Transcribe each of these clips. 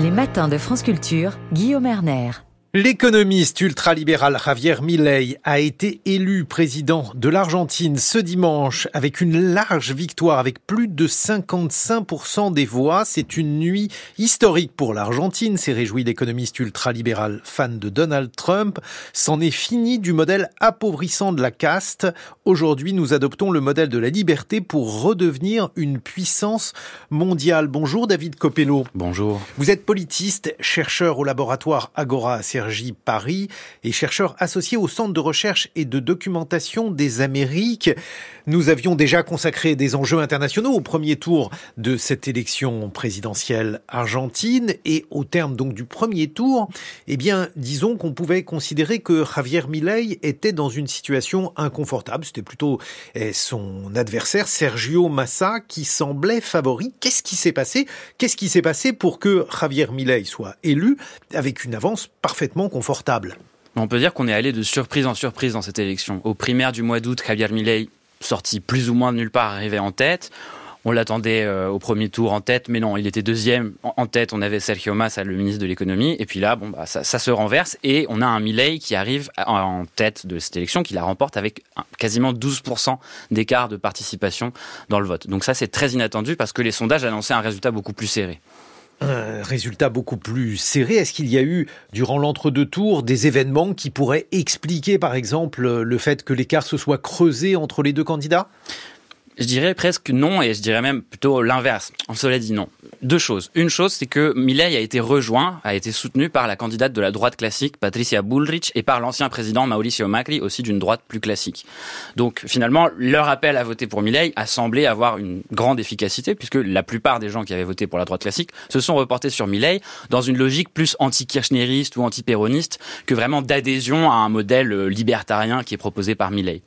Les matins de France Culture, Guillaume Erner. L'économiste ultralibéral Javier Milei a été élu président de l'Argentine ce dimanche avec une large victoire, avec plus de 55% des voix. C'est une nuit historique pour l'Argentine, s'est réjoui l'économiste ultralibéral fan de Donald Trump. C'en est fini du modèle appauvrissant de la caste. Aujourd'hui, nous adoptons le modèle de la liberté pour redevenir une puissance mondiale. Bonjour David Copello. Bonjour. Vous êtes politiste, chercheur au laboratoire Agora Paris et chercheur associé au Centre de recherche et de documentation des Amériques. Nous avions déjà consacré des enjeux internationaux au premier tour de cette élection présidentielle argentine et au terme donc du premier tour, eh bien, disons qu'on pouvait considérer que Javier Milei était dans une situation inconfortable. C'était plutôt eh, son adversaire Sergio Massa qui semblait favori. Qu'est-ce qui s'est passé? Qu'est-ce qui s'est passé pour que Javier Milei soit élu avec une avance parfaitement confortable? On peut dire qu'on est allé de surprise en surprise dans cette élection. Au primaire du mois d'août, Javier Milei, sorti plus ou moins de nulle part, arrivait en tête. On l'attendait euh, au premier tour en tête, mais non, il était deuxième en, tête. On avait Sergio Massa, le ministre de l'économie, et puis là, bon, bah, ça, se renverse et on a un Milei qui arrive en, tête de cette élection, qui la remporte avec quasiment 12% d'écart de participation dans le vote. Donc ça, c'est très inattendu parce que les sondages annonçaient un résultat beaucoup plus serré un résultat beaucoup plus serré. Est-ce qu'il y a eu, durant l'entre-deux tours, des événements qui pourraient expliquer, par exemple, le fait que l'écart se soit creusé entre les deux candidats? Je dirais presque non, et je dirais même plutôt l'inverse. On se dit non. Deux choses. Une chose, c'est que Milei a été rejoint, a été soutenu par la candidate de la droite classique, Patricia Bullrich, et par l'ancien président Mauricio Macri, aussi d'une droite plus classique. Donc finalement, leur appel à voter pour Milei a semblé avoir une grande efficacité, puisque la plupart des gens qui avaient voté pour la droite classique se sont reportés sur Milei dans une logique plus anti-kirchneriste ou anti-péroniste que vraiment d'adhésion à un modèle euh, libertarien qui est proposé par Milei.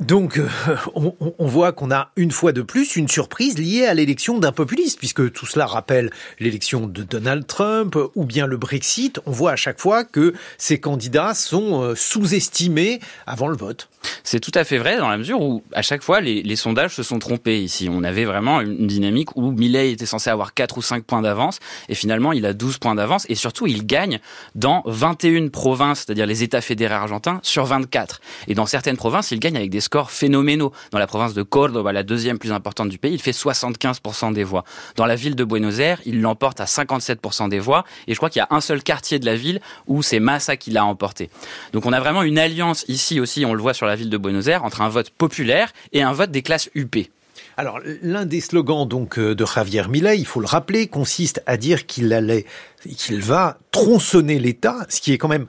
Donc, euh, on, voit qu'on a une fois de plus une surprise liée à l'élection d'un populiste, puisque tout cela rappelle l'élection de Donald Trump ou bien le Brexit. On voit à chaque fois que ces candidats sont euh, sous-estimés avant le vote. C'est tout à fait vrai dans la mesure où à chaque fois les, sondages se sont trompés ici. On avait vraiment une dynamique où Milley était censé avoir 4 ou 5 points d'avance et finalement il a 12 points d'avance et surtout il gagne dans 21 provinces, c'est-à-dire les États fédérés argentins sur 24. Et dans certaines provinces, il gagne avec des scores phénoménaux. Dans la province de Córdoba, la deuxième plus importante du pays, il fait 75% des voix. Dans la ville de Buenos Aires, il l'emporte à 57% des voix. Et je crois qu'il y a un seul quartier de la ville où c'est Massa qui l'a emporté. Donc on a vraiment une alliance ici aussi, on le voit sur la ville de Buenos Aires, entre un vote populaire et un vote des classes UP. Alors, l'un des slogans donc euh, de Javier Milei, il faut le rappeler, consiste à dire qu'il allait, qu'il va tronçonner l'État, ce qui est quand même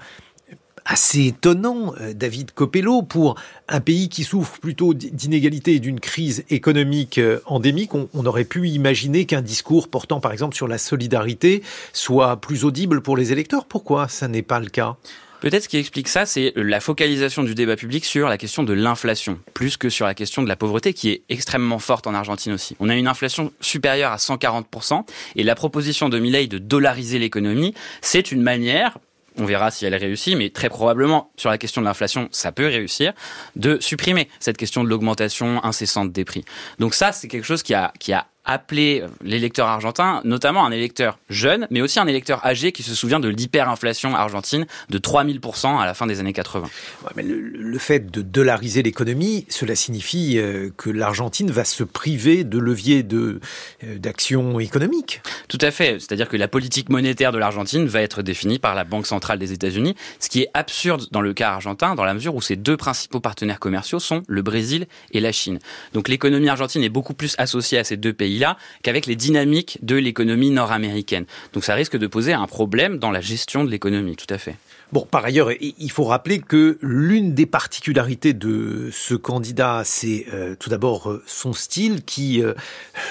assez étonnant, euh, David Copello, pour un pays qui souffre plutôt d'inégalité et d'une crise économique euh, endémique. On, aurait pu imaginer qu'un discours portant par exemple sur la solidarité soit plus audible pour les électeurs. Pourquoi ça n'est pas le cas? Peut-être ce qui explique ça, c'est la focalisation du débat public sur la question de l'inflation, plus que sur la question de la pauvreté, qui est extrêmement forte en Argentine aussi. On a une inflation supérieure à 140%, et la proposition de Milley de dollariser l'économie, c'est une manière, on verra si elle réussit, mais très probablement sur la question de l'inflation, ça peut réussir, de supprimer cette question de l'augmentation incessante des prix. Donc ça, c'est quelque chose qui a, qui a appeler l'électeur argentin, notamment un électeur jeune, mais aussi un électeur âgé qui se souvient de l'hyperinflation argentine de 3000% à la fin des années 80. mais le, fait de dollariser l'économie, cela signifie euh, que l'Argentine va se priver de leviers de euh, d'action économique. Tout à fait, c'est-à-dire que la politique monétaire de l'Argentine va être définie par la Banque centrale des États-Unis, ce qui est absurde dans le cas argentin, dans la mesure où ses deux principaux partenaires commerciaux sont le Brésil et la Chine. Donc l'économie argentine est beaucoup plus associée à ces deux pays qu'avec les dynamiques de l'économie nord-américaine. Donc ça risque de poser un problème dans la gestion de l'économie, tout à fait. Bon, par ailleurs, il faut rappeler que l'une des particularités de ce candidat, c'est euh, tout d'abord euh, son style qui euh,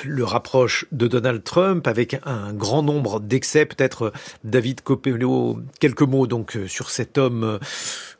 le rapproche de Donald Trump avec un grand nombre d'excès. Peut-être David Copello, quelques mots donc sur cet homme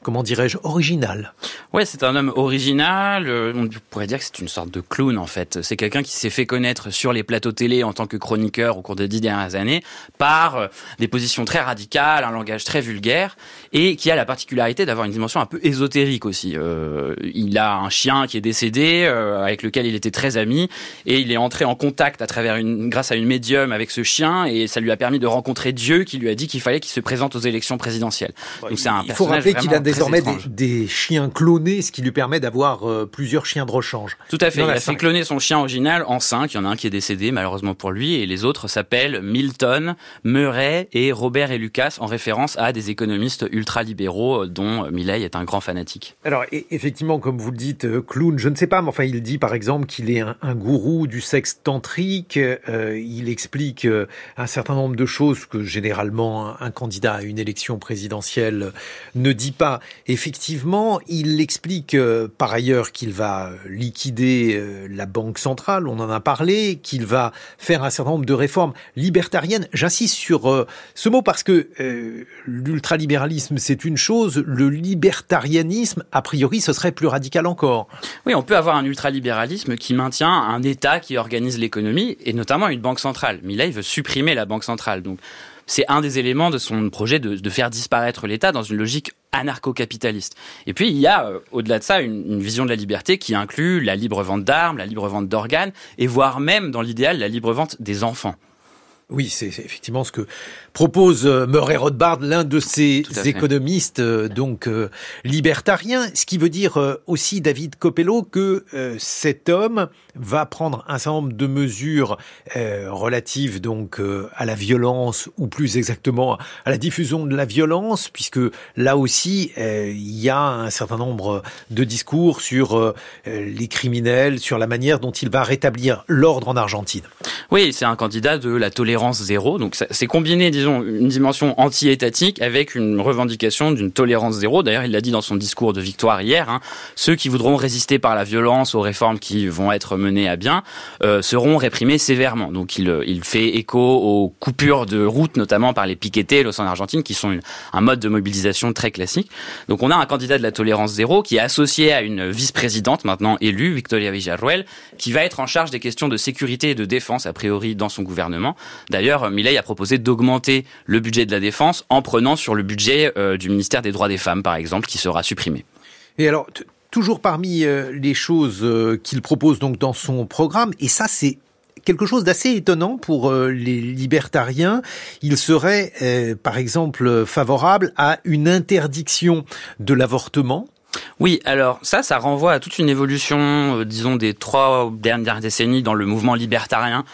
comment dirais-je, original. Ouais, c'est un homme original. Euh, on pourrait dire que c'est une sorte de clown en fait. C'est quelqu'un qui s'est fait connaître sur les plateaux télé en tant que chroniqueur au cours des dix dernières années par euh, des positions très radicales, un langage très vulgaire et qui a la particularité d'avoir une dimension un peu ésotérique aussi. Euh, il a un chien qui est décédé avec lequel il était très ami et il est entré en contact à travers une, grâce à une médium avec ce chien et ça lui a permis de rencontrer Dieu qui lui a dit qu'il fallait qu'il se présente aux élections présidentielles. Donc c'est un il faut rappeler qu'il a désormais des, chiens clonés, ce qui lui permet d'avoir euh, plusieurs chiens de rechange. Tout à fait. Il a fait cloner son chien original en cinq. Il y en a un qui est décédé malheureusement pour lui, et les autres s'appellent Milton, Murray et Robert et Lucas, en référence à des économistes ultralibéraux euh, dont Milley est un grand fanatique. Alors effectivement, comme vous le dites, euh, clown, je ne sais pas, mais enfin il dit par exemple qu'il est un, gourou du sexe tantrique. il explique un certain nombre de choses que généralement un candidat à une élection présidentielle ne dit pas. Effectivement, il explique euh, par ailleurs qu'il va liquider euh, la Banque centrale, on en a parlé, qu'il va faire un certain nombre de réformes libertariennes. J'insiste sur euh, ce mot parce que l'ultralibéralisme, c'est une chose, le libertarianisme, a priori, ce serait plus radical encore. Oui, on peut avoir un ultralibéralisme qui maintient un État qui organise l'économie, et notamment une banque centrale. Millet veut supprimer la banque centrale. Donc, c'est un des éléments de son projet de, faire disparaître l'État dans une logique anarcho-capitaliste. Et puis il y a, euh, au-delà de ça, une, vision de la liberté qui inclut la libre vente d'armes, la libre vente d'organes, et voire même, dans l'idéal, la libre vente des enfants. Oui, c'est effectivement ce que propose euh, Murray Rothbard, l'un de ces économistes euh, donc euh, libertariens, ce qui veut dire aussi David Copello que cet homme va prendre un certain nombre de mesures relatives donc à la violence ou plus exactement à la diffusion de la violence, puisque là aussi il y a un certain nombre de discours sur les criminels, sur la manière dont il va rétablir l'ordre en Argentine. Oui, c'est un candidat de la tolérance zéro. Donc c'est combiné, disons, une dimension anti-étatique avec une revendication d'une tolérance zéro. D'ailleurs, il l'a dit dans son discours de victoire hier. Hein, ceux qui voudront résister par la violence aux réformes qui vont être menées à bien euh, seront réprimés sévèrement. Donc il, il fait écho aux coupures de route, notamment par les piquetés en Argentine, qui sont un mode de mobilisation très classique. Donc on a un candidat de la tolérance zéro qui est associé à une vice-présidente maintenant élue, Victoria Villarruel, qui va être en charge des questions de sécurité et de défense a priori dans son gouvernement. D'ailleurs, Milei a proposé d'augmenter le budget de la défense en prenant sur le budget euh, du ministère des droits des femmes, par exemple, qui sera supprimé. Et alors, toujours parmi euh, les choses euh, qu'il propose donc dans son programme, et ça c'est quelque chose d'assez étonnant pour les libertariens. Il serait, par exemple, favorable à une interdiction de l'avortement. Oui, alors ça, ça renvoie à toute une évolution, disons, des trois dernières décennies dans le mouvement libertarien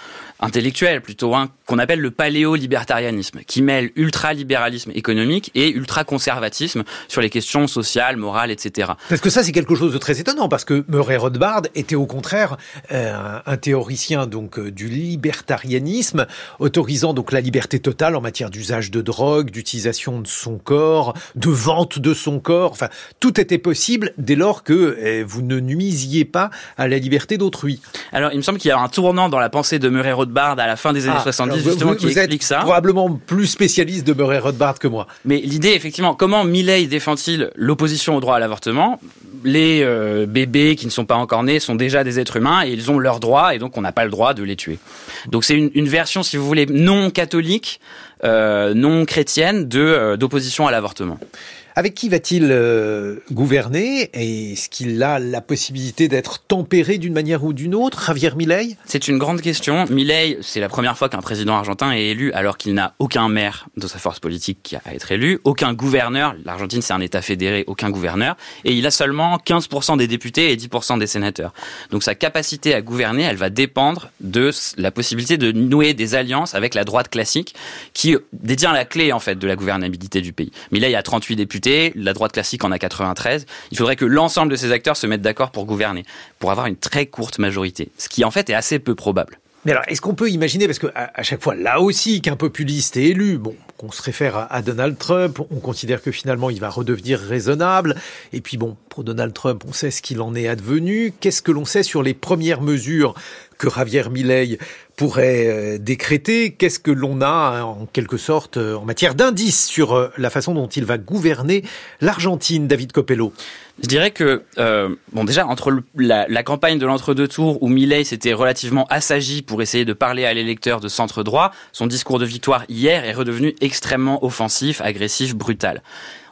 intellectuel plutôt, hein, qu'on appelle le paléo-libertarianisme, qui mêle ultra-libéralisme économique et ultra-conservatisme sur les questions sociales, morales, etc. Parce que ça, c'est quelque chose de très étonnant, parce que Murray Rothbard était au contraire euh, un théoricien donc euh, du libertarianisme, autorisant donc la liberté totale en matière d'usage de drogue, d'utilisation de son corps, de vente de son corps. Enfin, tout était possible dès lors que euh, vous ne nuisiez pas à la liberté d'autrui. Alors, il me semble qu'il y a un tournant dans la pensée de Murray Rothbard Rothbard à la fin des années 70 ah, justement qui explique ça. Probablement plus spécialiste de Murray Rothbard que moi. Mais l'idée effectivement, comment Milley défend-il l'opposition au droit à l'avortement? Les euh, bébés qui ne sont pas encore nés sont déjà des êtres humains et ils ont leurs droits et donc on n'a pas le droit de les tuer. Donc c'est une, version, si vous voulez, non catholique, euh, non chrétienne de euh, d'opposition à l'avortement. Avec qui va-t-il euh, gouverner? Est-ce qu'il a la possibilité d'être tempéré d'une manière ou d'une autre, Javier Milei? C'est une grande question. Milei, c'est la première fois qu'un président argentin est élu alors qu'il n'a aucun maire de sa force politique à être élu, aucun gouverneur. L'Argentine, c'est un État fédéré, aucun gouverneur. Et il a seulement 15% des députés et 10% des sénateurs. Donc sa capacité à gouverner, elle va dépendre de la possibilité de nouer des alliances avec la droite classique qui détient la clé en fait de la gouvernabilité du pays. Milei a 38 députés la droite classique en a 93. Il faudrait que l'ensemble de ces acteurs se mettent d'accord pour gouverner, pour avoir une très courte majorité, ce qui en fait est assez peu probable. Mais alors, est-ce qu'on peut imaginer, parce que à, chaque fois, là aussi, qu'un populiste est élu, bon, on se réfère à, Donald Trump, on considère que finalement il va redevenir raisonnable. Et puis bon, pour Donald Trump, on sait ce qu'il en est advenu. Qu'est-ce que l'on sait sur les premières mesures que Javier Milei pourrait euh, décréter? Qu'est-ce que l'on a en quelque sorte en matière d'indices sur la façon dont il va gouverner l'Argentine, David Copello je dirais que, euh, bon, déjà, entre la, la, campagne de l'entre-deux tours où Milley s'était relativement assagi pour essayer de parler à l'électeur de centre droit, son discours de victoire hier est redevenu extrêmement offensif, agressif, brutal.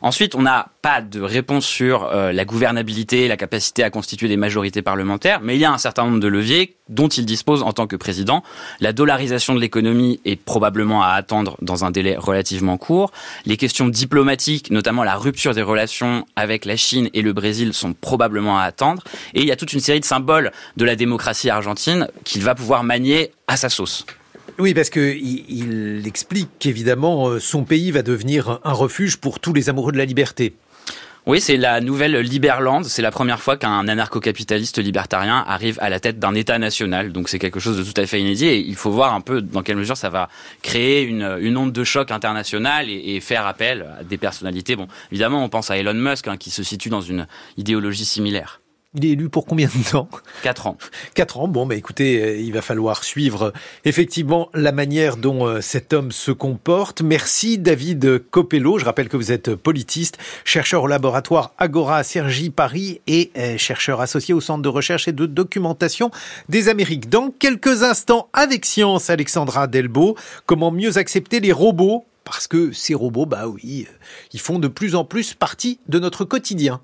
Ensuite, on n'a pas de réponse sur euh, la gouvernabilité, la capacité à constituer des majorités parlementaires, mais il y a un certain nombre de leviers dont il dispose en tant que président. La dollarisation de l'économie est probablement à attendre dans un délai relativement court. Les questions diplomatiques, notamment la rupture des relations avec la Chine et le Brésil, sont probablement à attendre. Et il y a toute une série de symboles de la démocratie argentine qu'il va pouvoir manier à sa sauce. Oui, parce que il, explique qu'évidemment euh, son pays va devenir un refuge pour tous les amoureux de la liberté. Oui, c'est la nouvelle Liberland. C'est la première fois qu'un anarcho-capitaliste libertarien arrive à la tête d'un État national. Donc c'est quelque chose de tout à fait inédit. Et il faut voir un peu dans quelle mesure ça va créer une, onde de choc internationale et, faire appel à des personnalités. Bon, évidemment, on pense à Elon Musk hein, qui se situe dans une idéologie similaire. Il est élu pour combien de temps Quatre ans. Quatre ans. Bon, bah écoutez, euh, il va falloir suivre euh, effectivement la manière dont euh, cet homme se comporte. Merci David Copello. Je rappelle que vous êtes politiste, chercheur au laboratoire Agora Sergi Paris et chercheur associé au Centre de recherche et de documentation des Amériques. Dans quelques instants, avec Science, Alexandra Delbo, comment mieux accepter les robots? Parce que ces robots, bah oui, ils font de plus en plus partie de notre quotidien.